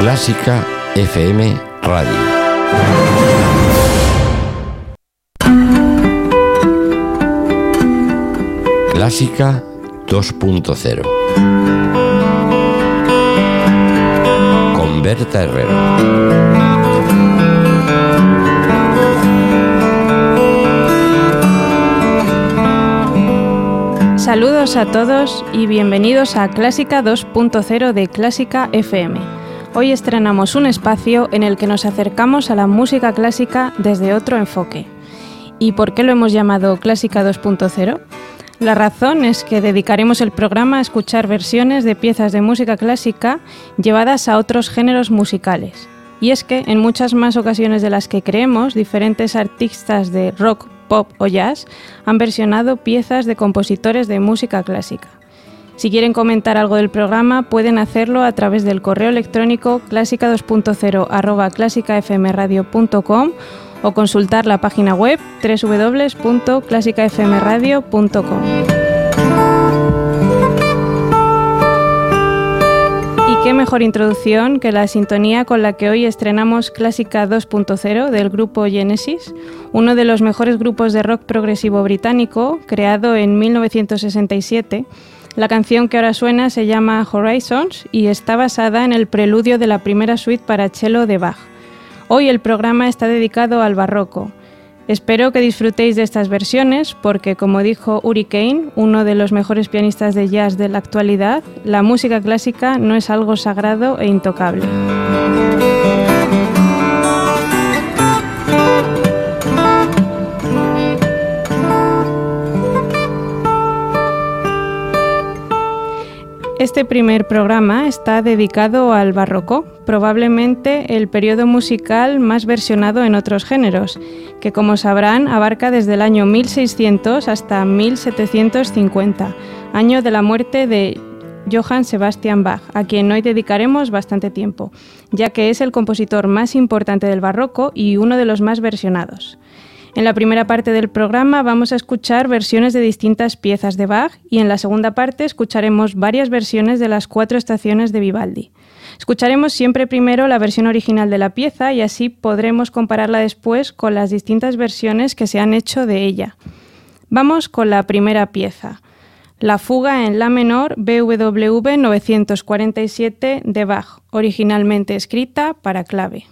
Clásica FM Radio. Clásica 2.0 con Berta Herrero. Saludos a todos y bienvenidos a Clásica 2.0 de Clásica FM. Hoy estrenamos un espacio en el que nos acercamos a la música clásica desde otro enfoque. ¿Y por qué lo hemos llamado Clásica 2.0? La razón es que dedicaremos el programa a escuchar versiones de piezas de música clásica llevadas a otros géneros musicales. Y es que en muchas más ocasiones de las que creemos, diferentes artistas de rock, pop o jazz han versionado piezas de compositores de música clásica. Si quieren comentar algo del programa, pueden hacerlo a través del correo electrónico clásica 2.0 clásicafmradio.com o consultar la página web www.clásicafmradio.com. Qué mejor introducción que la sintonía con la que hoy estrenamos Clásica 2.0 del grupo Genesis, uno de los mejores grupos de rock progresivo británico, creado en 1967. La canción que ahora suena se llama Horizons y está basada en el preludio de la primera suite para cello de Bach. Hoy el programa está dedicado al barroco. Espero que disfrutéis de estas versiones porque, como dijo Uri Kane, uno de los mejores pianistas de jazz de la actualidad, la música clásica no es algo sagrado e intocable. Este primer programa está dedicado al barroco, probablemente el periodo musical más versionado en otros géneros, que como sabrán abarca desde el año 1600 hasta 1750, año de la muerte de Johann Sebastian Bach, a quien hoy dedicaremos bastante tiempo, ya que es el compositor más importante del barroco y uno de los más versionados. En la primera parte del programa vamos a escuchar versiones de distintas piezas de Bach y en la segunda parte escucharemos varias versiones de las cuatro estaciones de Vivaldi. Escucharemos siempre primero la versión original de la pieza y así podremos compararla después con las distintas versiones que se han hecho de ella. Vamos con la primera pieza, la fuga en La menor BWV 947 de Bach, originalmente escrita para clave.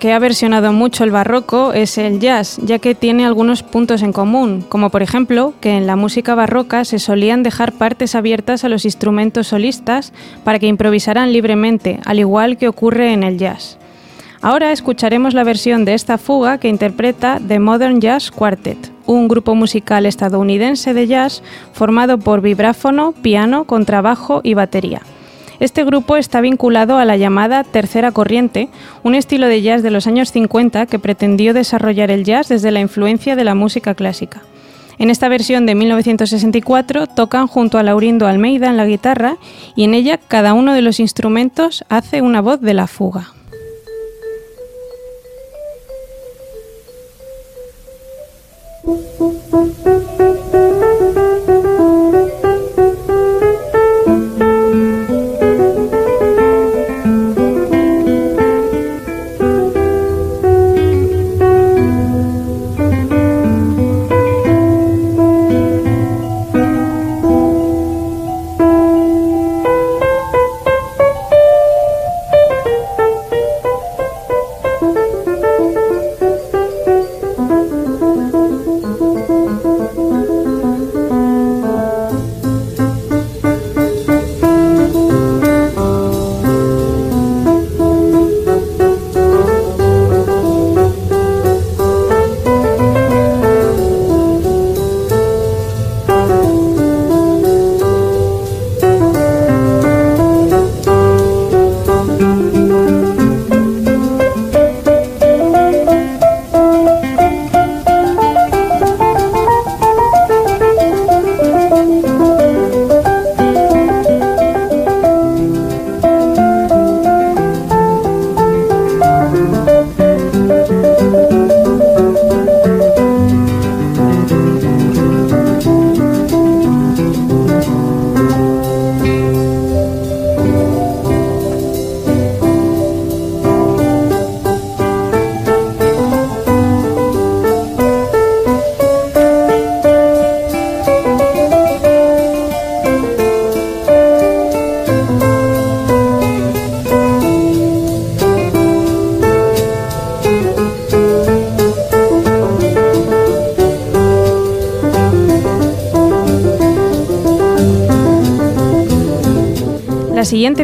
Que ha versionado mucho el barroco es el jazz, ya que tiene algunos puntos en común, como por ejemplo que en la música barroca se solían dejar partes abiertas a los instrumentos solistas para que improvisaran libremente, al igual que ocurre en el jazz. Ahora escucharemos la versión de esta fuga que interpreta The Modern Jazz Quartet, un grupo musical estadounidense de jazz formado por vibráfono, piano, contrabajo y batería. Este grupo está vinculado a la llamada Tercera Corriente, un estilo de jazz de los años 50 que pretendió desarrollar el jazz desde la influencia de la música clásica. En esta versión de 1964 tocan junto a Laurindo Almeida en la guitarra y en ella cada uno de los instrumentos hace una voz de la fuga.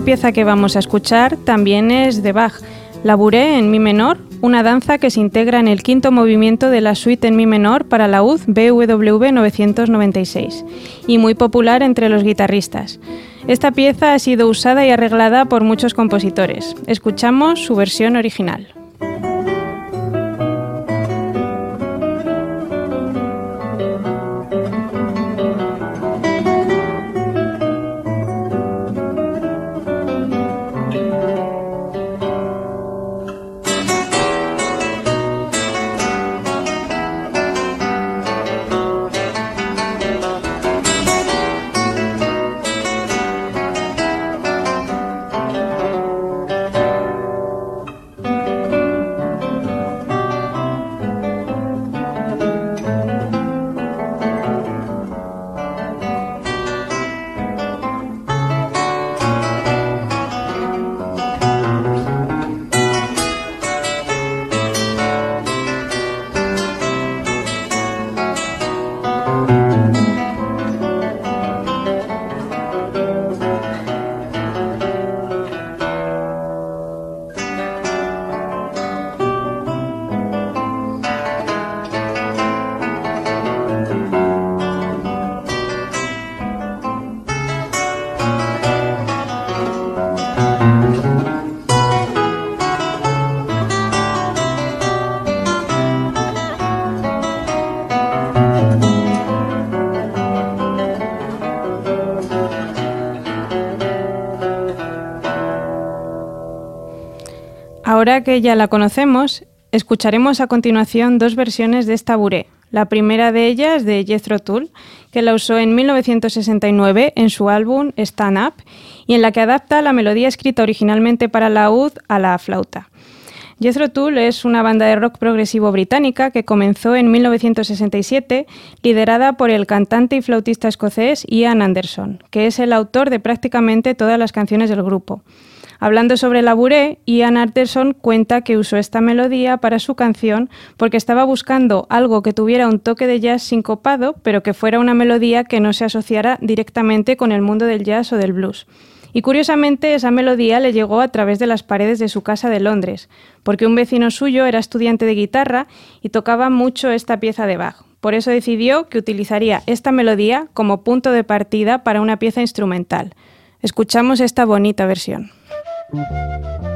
Pieza que vamos a escuchar también es de Bach, la Bourrée en mi menor, una danza que se integra en el quinto movimiento de la suite en mi menor para la UZ BWV 996 y muy popular entre los guitarristas. Esta pieza ha sido usada y arreglada por muchos compositores. Escuchamos su versión original. Ahora que ya la conocemos, escucharemos a continuación dos versiones de esta buré. La primera de ellas de Jethro Tull, que la usó en 1969 en su álbum Stand Up y en la que adapta la melodía escrita originalmente para la UD a la flauta. Jethro Tull es una banda de rock progresivo británica que comenzó en 1967, liderada por el cantante y flautista escocés Ian Anderson, que es el autor de prácticamente todas las canciones del grupo. Hablando sobre la buré, Ian Arterson cuenta que usó esta melodía para su canción porque estaba buscando algo que tuviera un toque de jazz sincopado, pero que fuera una melodía que no se asociara directamente con el mundo del jazz o del blues. Y curiosamente esa melodía le llegó a través de las paredes de su casa de Londres, porque un vecino suyo era estudiante de guitarra y tocaba mucho esta pieza de Bach. Por eso decidió que utilizaría esta melodía como punto de partida para una pieza instrumental. Escuchamos esta bonita versión. Thank you.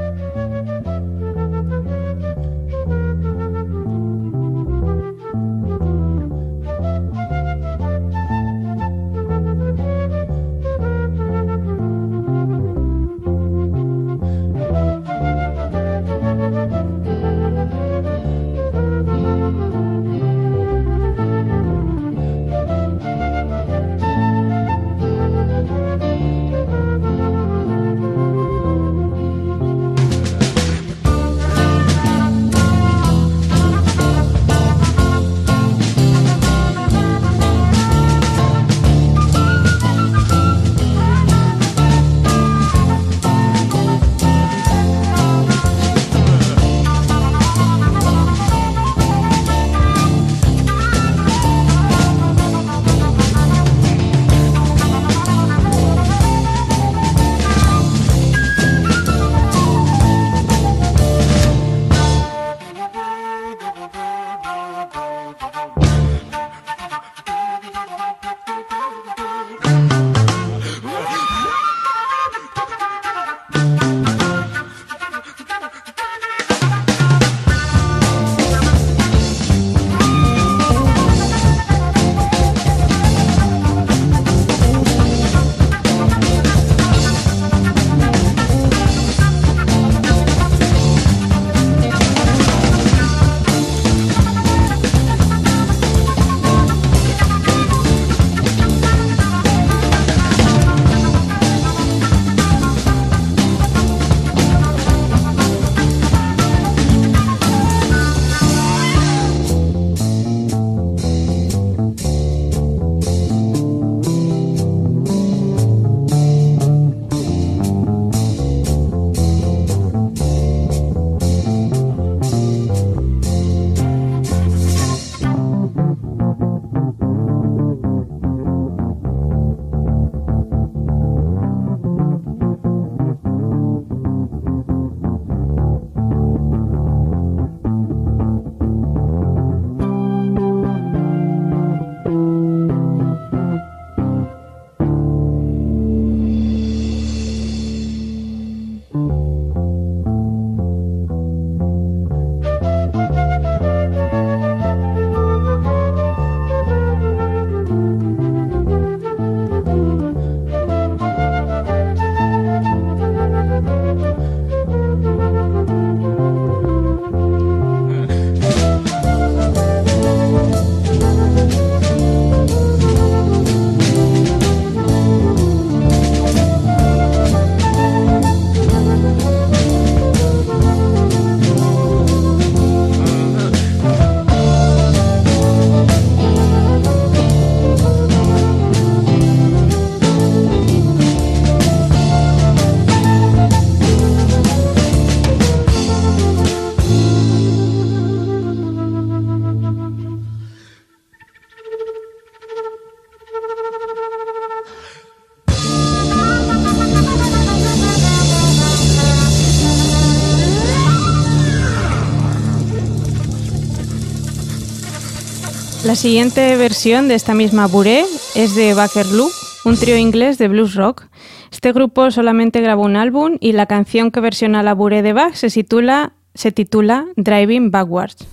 La siguiente versión de esta misma Buré es de Bakerloo, un trío inglés de blues rock. Este grupo solamente grabó un álbum y la canción que versiona la Buré de Bach se titula, se titula Driving Backwards.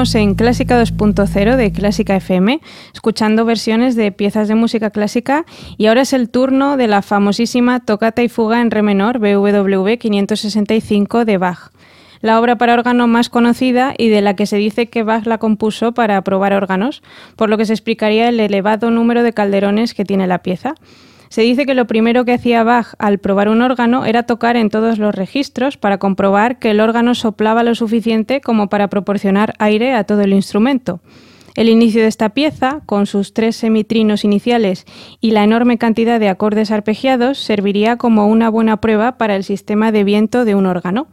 En Clásica 2.0 de Clásica FM, escuchando versiones de piezas de música clásica y ahora es el turno de la famosísima Tocata y Fuga en Re menor BWV 565 de Bach, la obra para órgano más conocida y de la que se dice que Bach la compuso para probar órganos, por lo que se explicaría el elevado número de calderones que tiene la pieza. Se dice que lo primero que hacía Bach al probar un órgano era tocar en todos los registros para comprobar que el órgano soplaba lo suficiente como para proporcionar aire a todo el instrumento. El inicio de esta pieza, con sus tres semitrinos iniciales y la enorme cantidad de acordes arpegiados, serviría como una buena prueba para el sistema de viento de un órgano.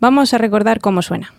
Vamos a recordar cómo suena.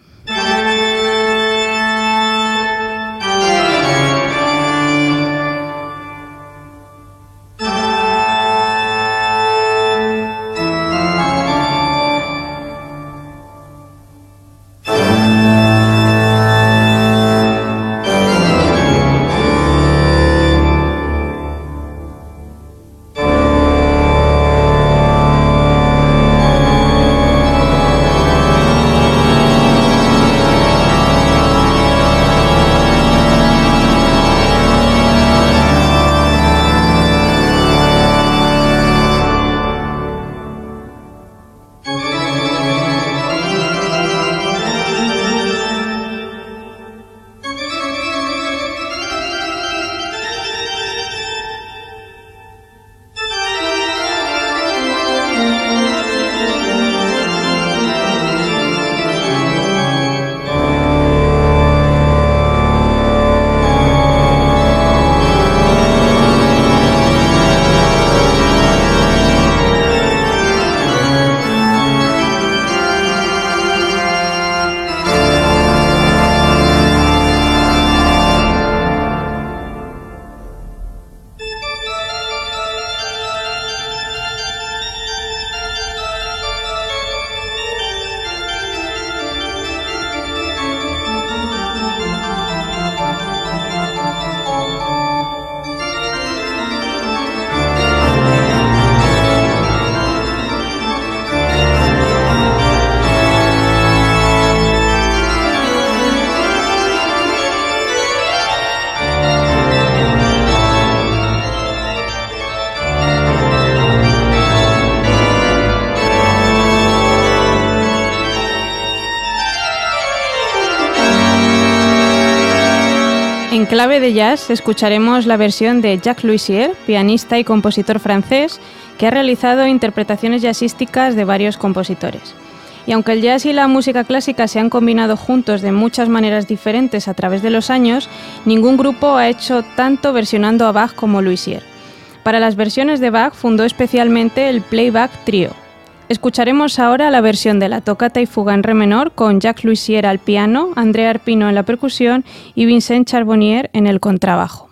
En clave de jazz escucharemos la versión de Jacques Louisier, pianista y compositor francés, que ha realizado interpretaciones jazzísticas de varios compositores. Y aunque el jazz y la música clásica se han combinado juntos de muchas maneras diferentes a través de los años, ningún grupo ha hecho tanto versionando a Bach como Louisier. Para las versiones de Bach fundó especialmente el Playback Trio, Escucharemos ahora la versión de la tocata y fuga en re menor con Jacques Louisier al piano, André Arpino en la percusión y Vincent Charbonnier en el contrabajo.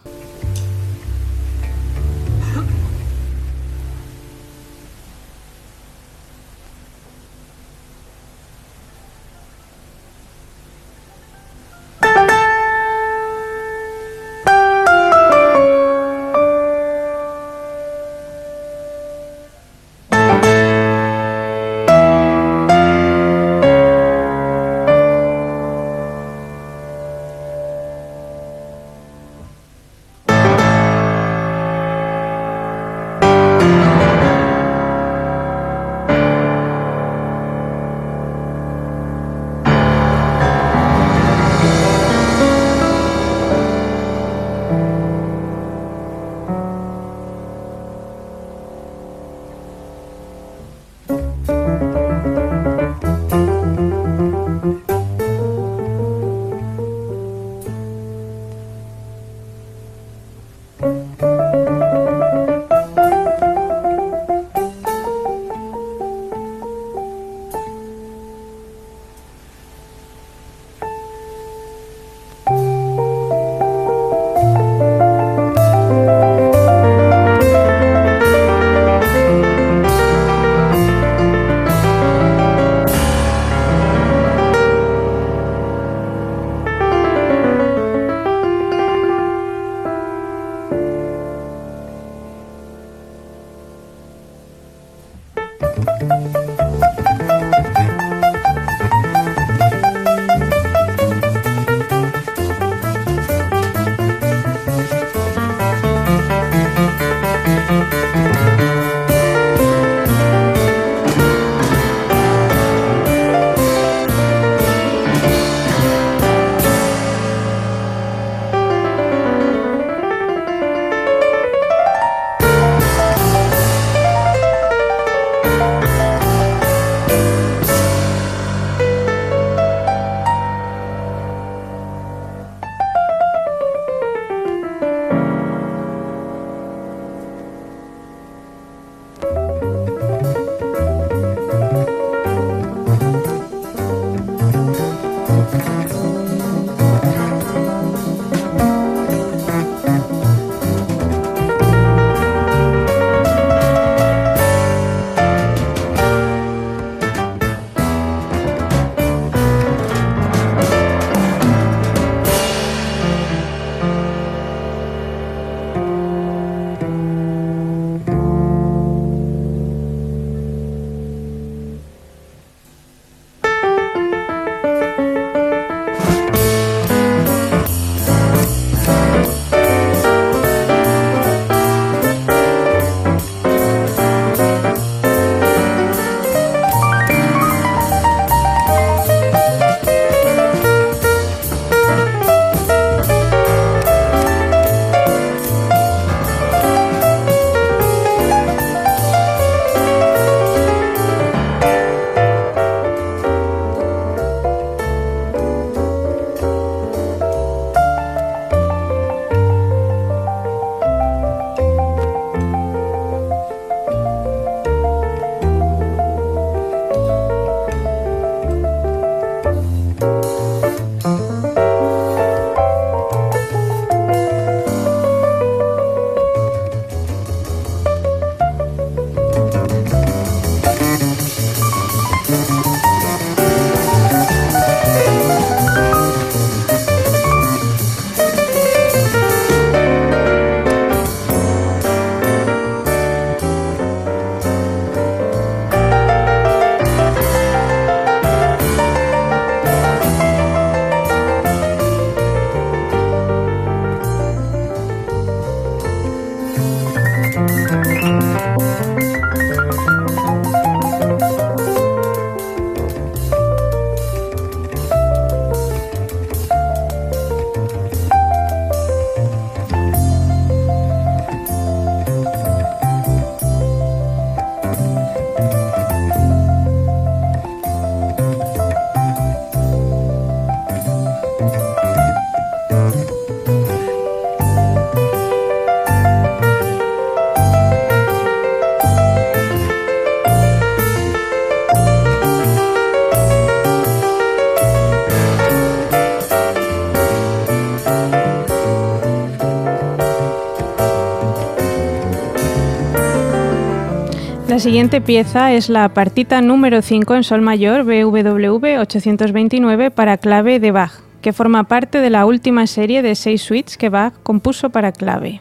La siguiente pieza es la partita número 5 en sol mayor BWV 829 para clave de Bach, que forma parte de la última serie de seis suites que Bach compuso para clave.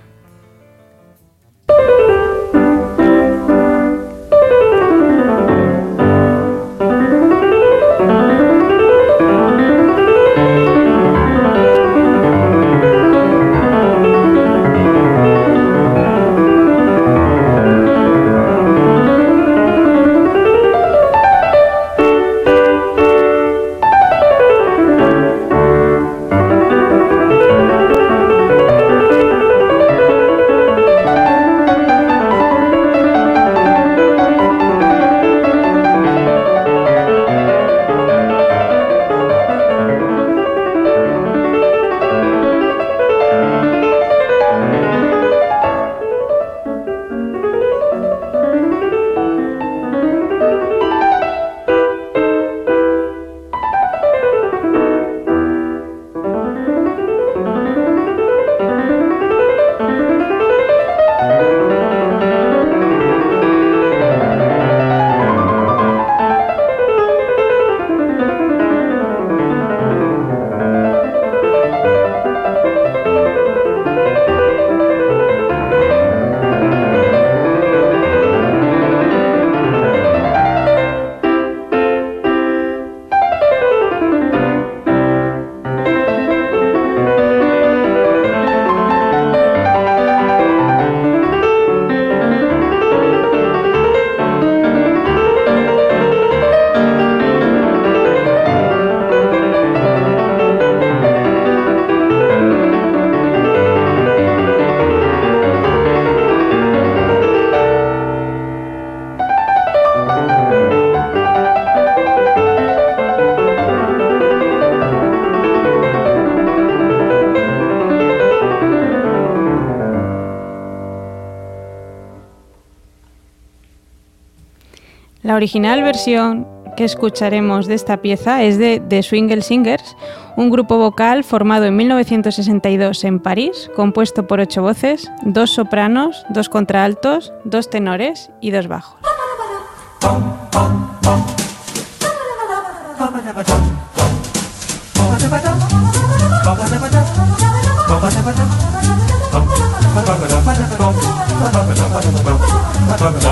Original versión que escucharemos de esta pieza es de The Swingle Singers, un grupo vocal formado en 1962 en París, compuesto por ocho voces, dos sopranos, dos contraaltos, dos tenores y dos bajos.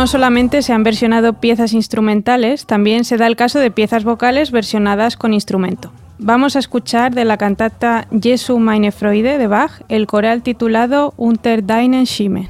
No solamente se han versionado piezas instrumentales, también se da el caso de piezas vocales versionadas con instrumento. Vamos a escuchar de la cantata Jesu meine Freude de Bach el coral titulado Unter deinen Schimmen.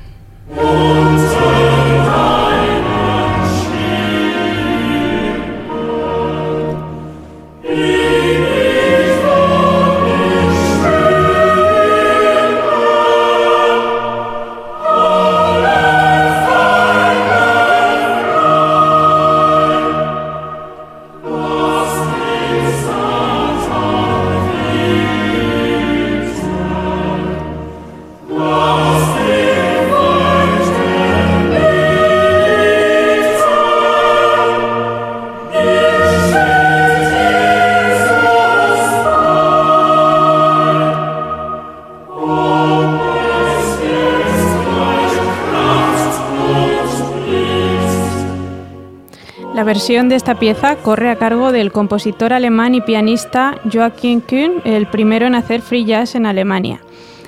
Versión de esta pieza corre a cargo del compositor alemán y pianista Joachim Kuhn, el primero en hacer free jazz en Alemania.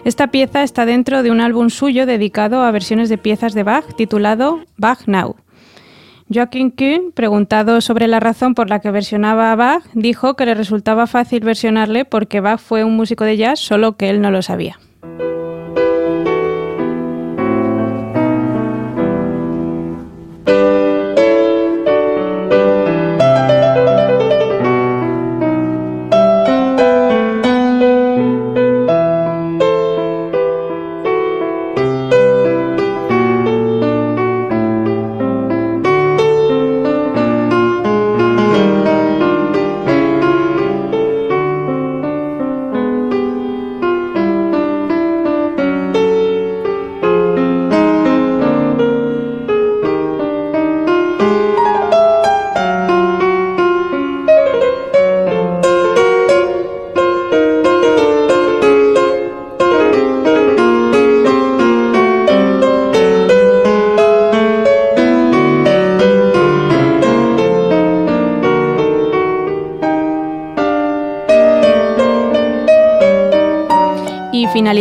Esta pieza está dentro de un álbum suyo dedicado a versiones de piezas de Bach titulado Bach Now. Joachim Kuhn, preguntado sobre la razón por la que versionaba a Bach, dijo que le resultaba fácil versionarle porque Bach fue un músico de jazz, solo que él no lo sabía.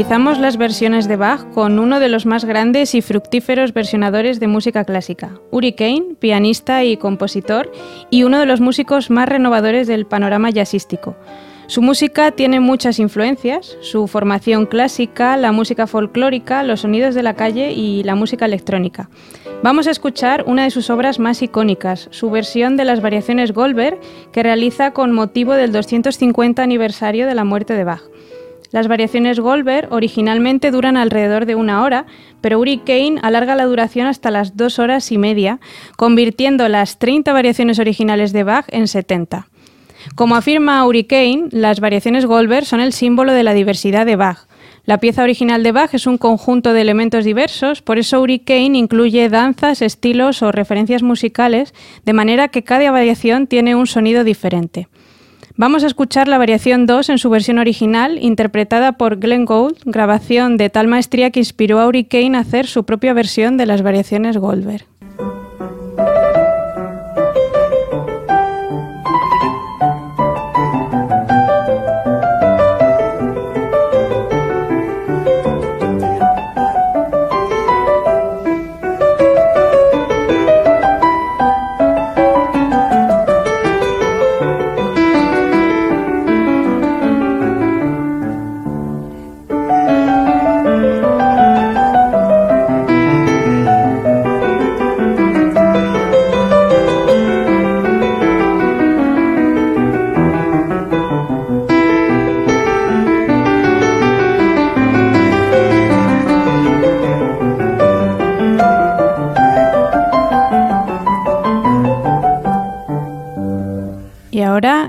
Finalizamos las versiones de Bach con uno de los más grandes y fructíferos versionadores de música clásica, Uri Kane, pianista y compositor, y uno de los músicos más renovadores del panorama jazzístico. Su música tiene muchas influencias, su formación clásica, la música folclórica, los sonidos de la calle y la música electrónica. Vamos a escuchar una de sus obras más icónicas, su versión de las variaciones Goldberg, que realiza con motivo del 250 aniversario de la muerte de Bach. Las variaciones Goldberg originalmente duran alrededor de una hora, pero Uri alarga la duración hasta las dos horas y media, convirtiendo las 30 variaciones originales de Bach en 70. Como afirma Uri las variaciones Goldberg son el símbolo de la diversidad de Bach. La pieza original de Bach es un conjunto de elementos diversos, por eso Uri incluye danzas, estilos o referencias musicales, de manera que cada variación tiene un sonido diferente. Vamos a escuchar la variación 2 en su versión original, interpretada por Glenn Gould, grabación de tal maestría que inspiró a Uri Kane a hacer su propia versión de las variaciones Goldberg.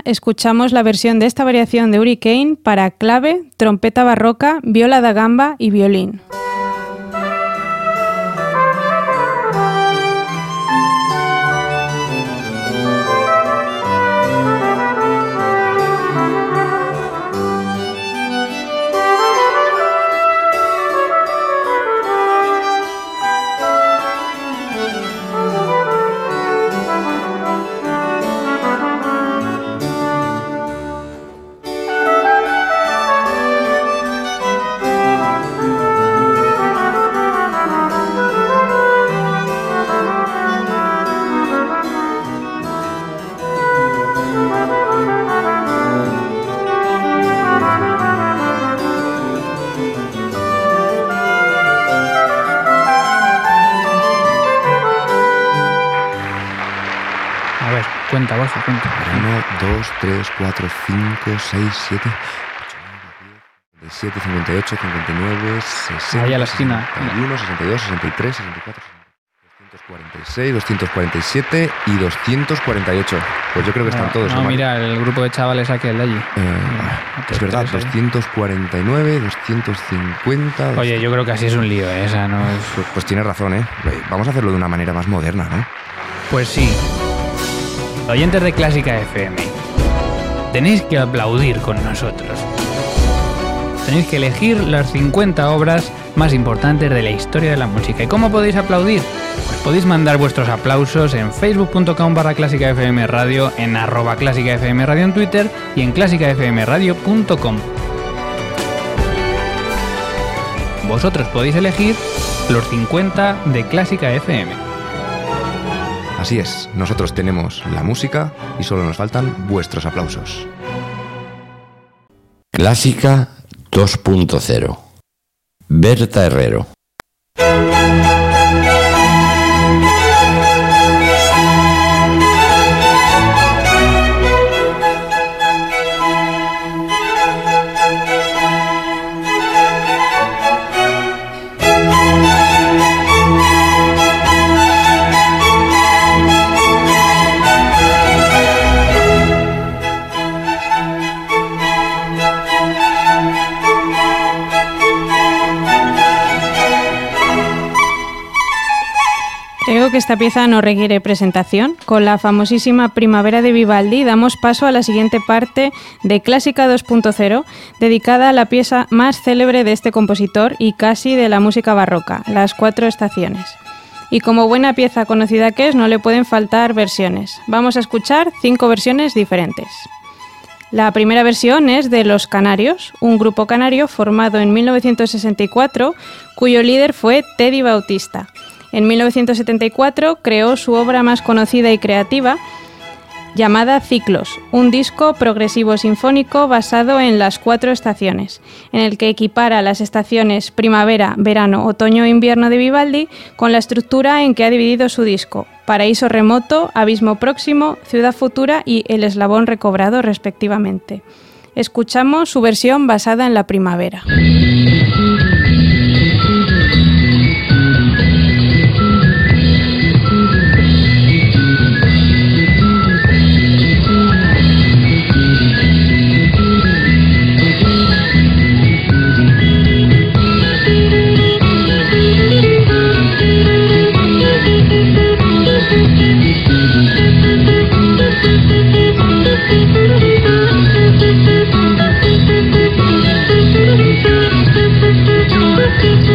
Escuchamos la versión de esta variación de Hurricane para clave, trompeta barroca, viola da gamba y violín. 3, 4, 5, 6, 7, 8, 7, 58, 59, 60. Ahí a la esquina. 61, 62, 63, 64, 246, 247 y 248. Pues yo creo que están todos. No, mira, el grupo de chavales aquel de allí. Eh, es verdad, 249, 250. Oye, yo creo que así es un lío, ¿eh? Esa no es... pues, pues tienes razón, ¿eh? Vamos a hacerlo de una manera más moderna, ¿no? Pues sí. Oyentes de Clásica FM, tenéis que aplaudir con nosotros. Tenéis que elegir las 50 obras más importantes de la historia de la música. ¿Y cómo podéis aplaudir? Pues podéis mandar vuestros aplausos en facebook.com barra clásica FM radio, en arroba clásica FM radio en Twitter y en clásicafmradio.com. Vosotros podéis elegir los 50 de Clásica FM. Así es, nosotros tenemos la música y solo nos faltan vuestros aplausos. Clásica 2.0. Berta Herrero. Que esta pieza no requiere presentación. Con la famosísima Primavera de Vivaldi damos paso a la siguiente parte de Clásica 2.0, dedicada a la pieza más célebre de este compositor y casi de la música barroca, Las Cuatro Estaciones. Y como buena pieza conocida que es, no le pueden faltar versiones. Vamos a escuchar cinco versiones diferentes. La primera versión es de Los Canarios, un grupo canario formado en 1964 cuyo líder fue Teddy Bautista. En 1974 creó su obra más conocida y creativa, llamada Ciclos, un disco progresivo sinfónico basado en las cuatro estaciones, en el que equipara las estaciones primavera, verano, otoño e invierno de Vivaldi con la estructura en que ha dividido su disco, Paraíso Remoto, Abismo Próximo, Ciudad Futura y El Eslabón Recobrado respectivamente. Escuchamos su versión basada en la primavera. Thank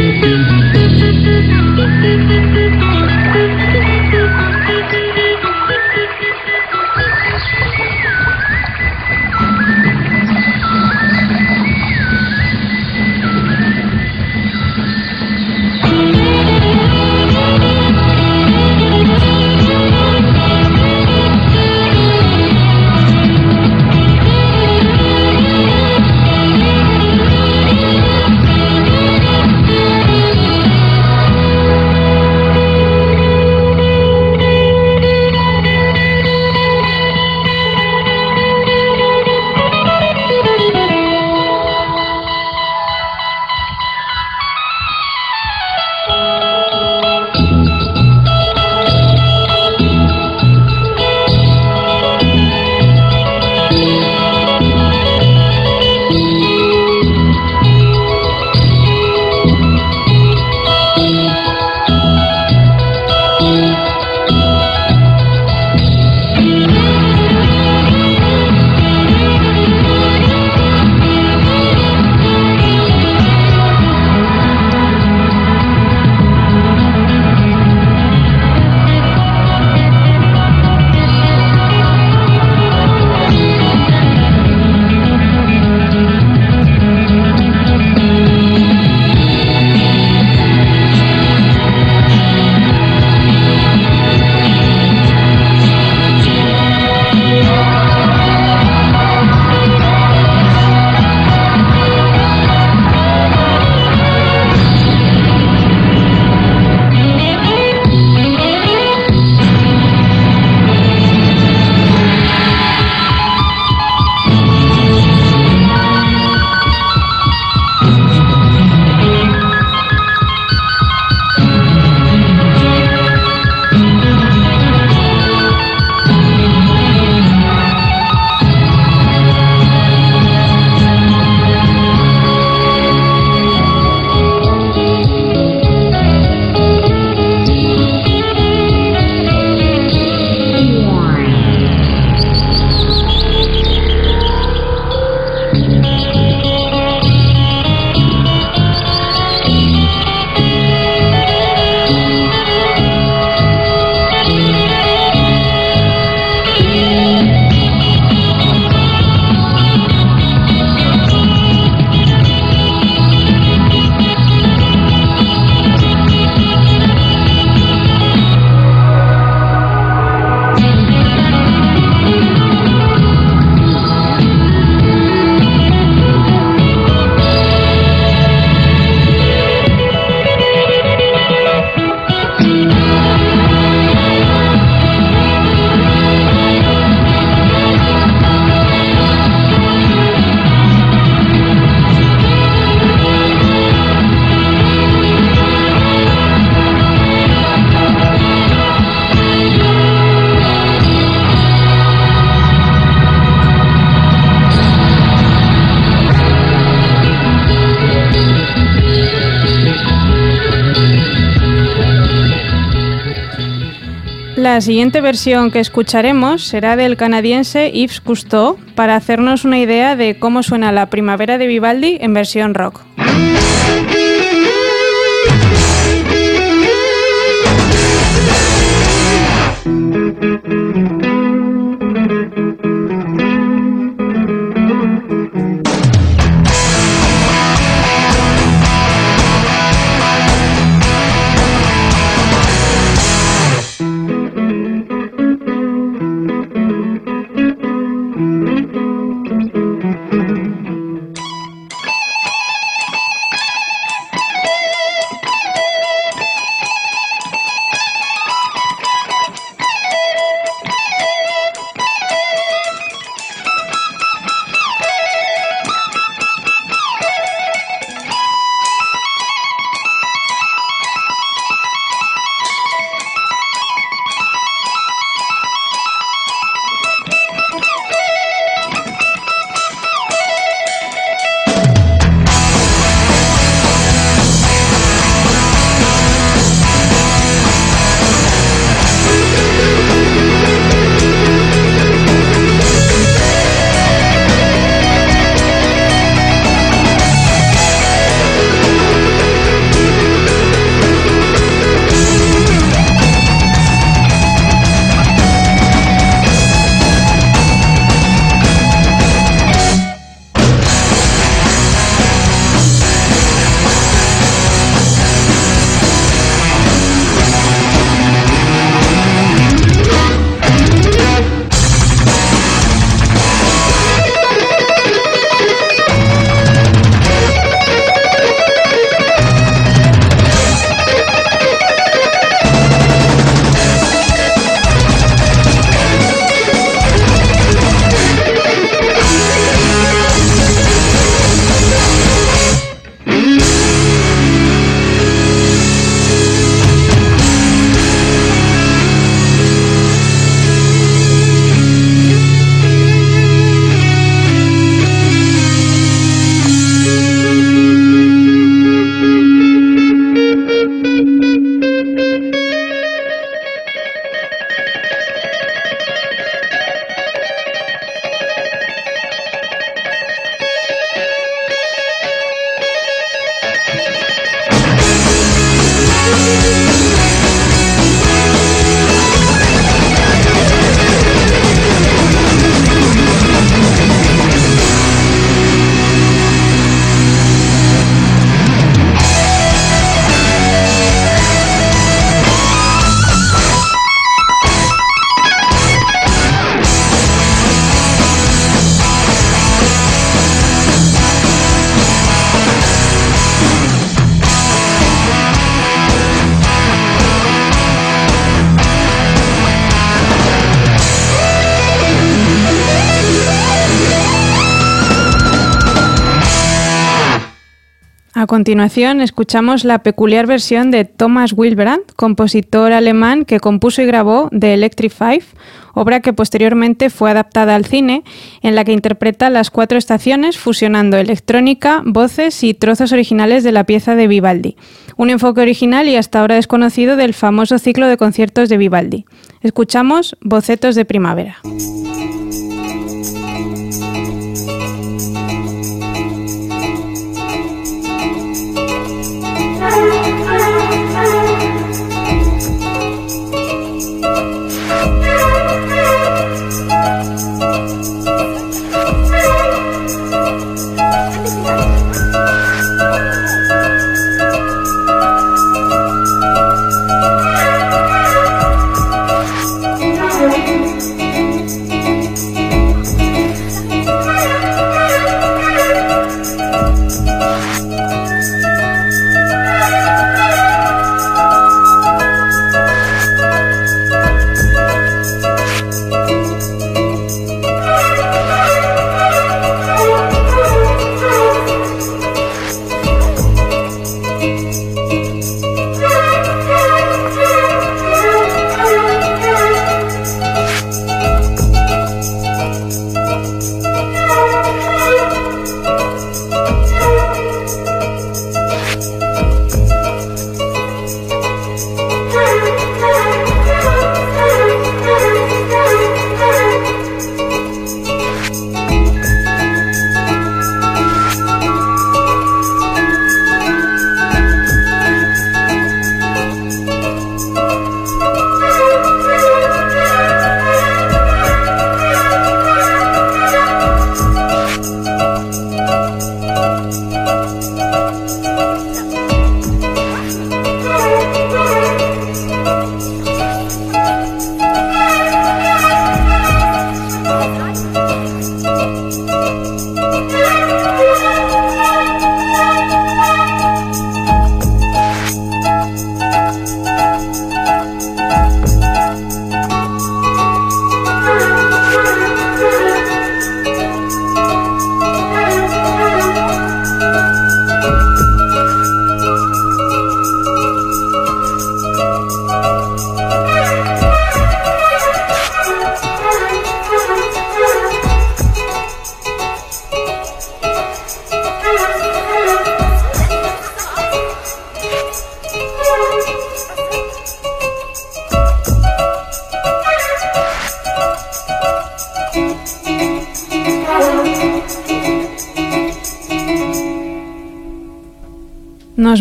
you. Siguiente versión que escucharemos será del canadiense Yves Cousteau para hacernos una idea de cómo suena la primavera de Vivaldi en versión rock. Continuación escuchamos la peculiar versión de Thomas Wilbrand, compositor alemán que compuso y grabó The Electric Five, obra que posteriormente fue adaptada al cine, en la que interpreta las cuatro estaciones fusionando electrónica, voces y trozos originales de la pieza de Vivaldi. Un enfoque original y hasta ahora desconocido del famoso ciclo de conciertos de Vivaldi. Escuchamos Bocetos de Primavera.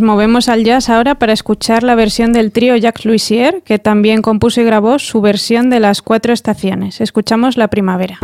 Movemos al jazz ahora para escuchar la versión del trío Jacques Luisier, que también compuso y grabó su versión de las cuatro estaciones. Escuchamos la primavera.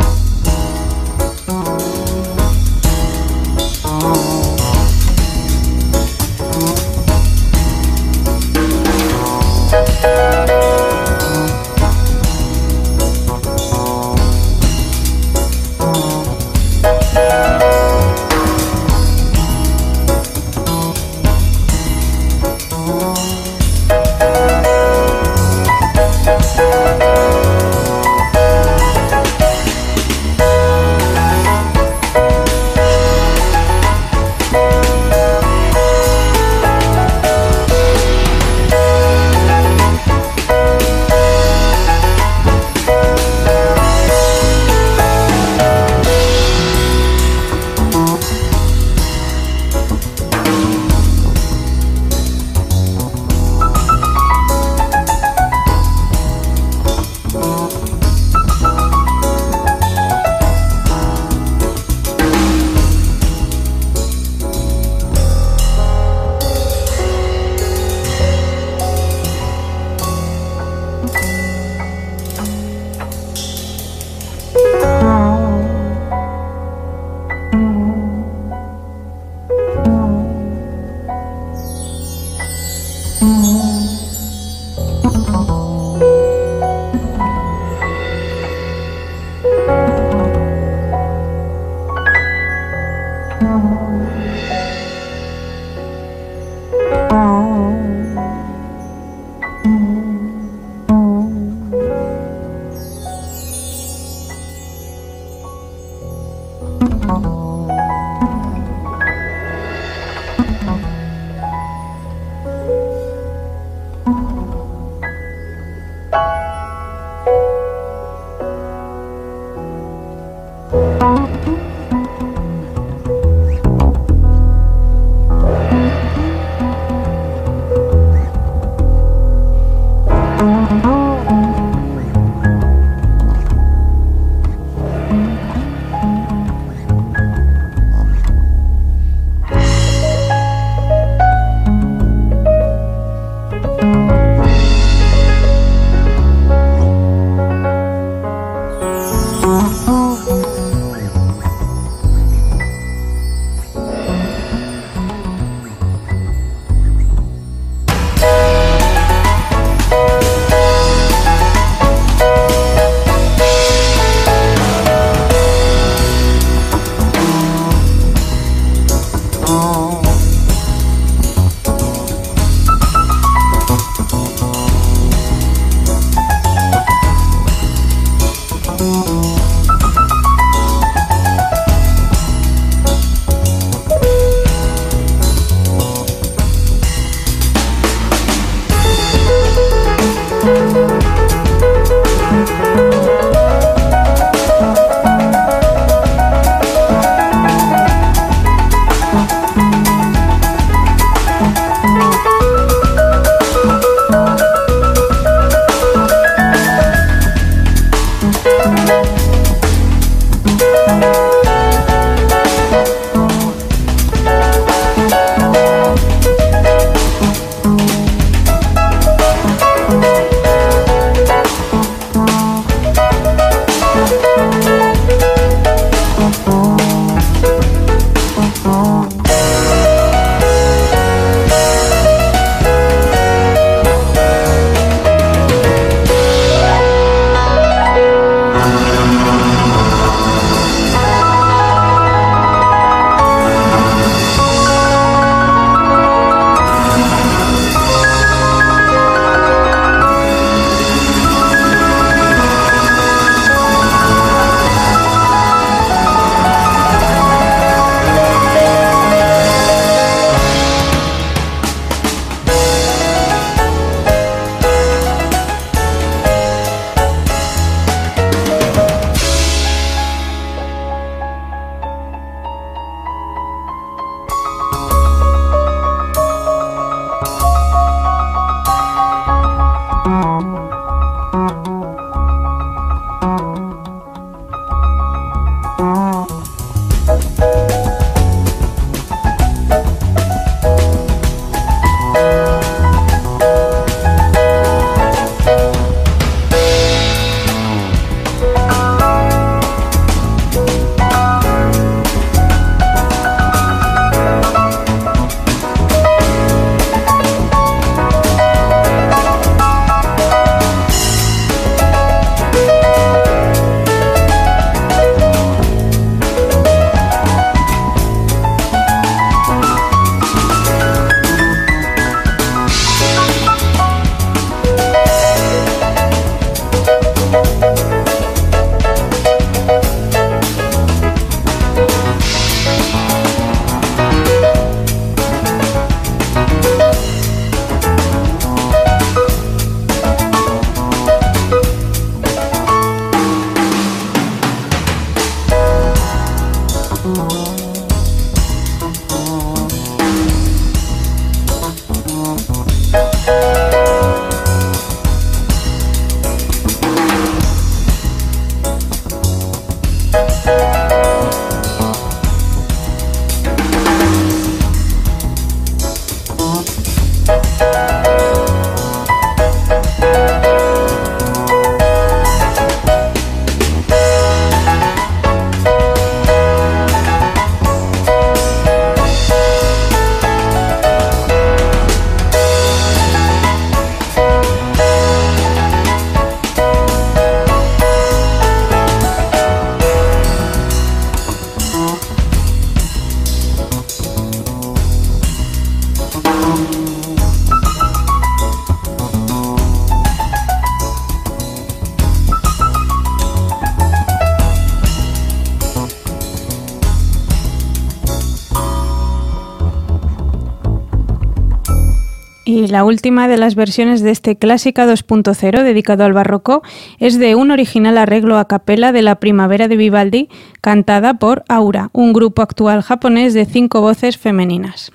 La última de las versiones de este Clásica 2.0 dedicado al barroco es de un original arreglo a capela de la Primavera de Vivaldi, cantada por Aura, un grupo actual japonés de cinco voces femeninas.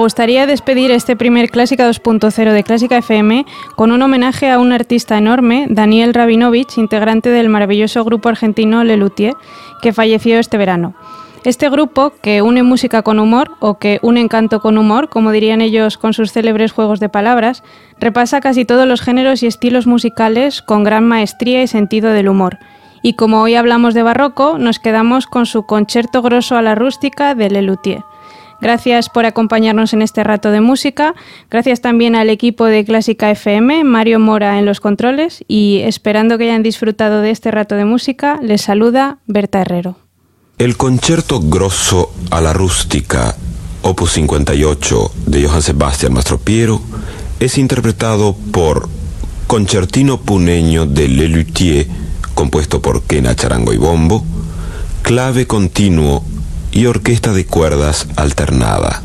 Gustaría despedir este primer Clásica 2.0 de Clásica FM con un homenaje a un artista enorme, Daniel Rabinovich, integrante del maravilloso grupo argentino Lelutier, que falleció este verano. Este grupo, que une música con humor, o que une encanto con humor, como dirían ellos con sus célebres juegos de palabras, repasa casi todos los géneros y estilos musicales con gran maestría y sentido del humor. Y como hoy hablamos de barroco, nos quedamos con su concierto grosso a la rústica de Lelutier. Gracias por acompañarnos en este rato de música. Gracias también al equipo de Clásica FM, Mario Mora en los controles y esperando que hayan disfrutado de este rato de música, les saluda Berta Herrero. El concierto grosso a la rústica, opus 58 de Johann Sebastian Mastropiero, es interpretado por Concertino Puneño de Lelutier, compuesto por Kena Charango y Bombo, clave continuo y orquesta de cuerdas alternada.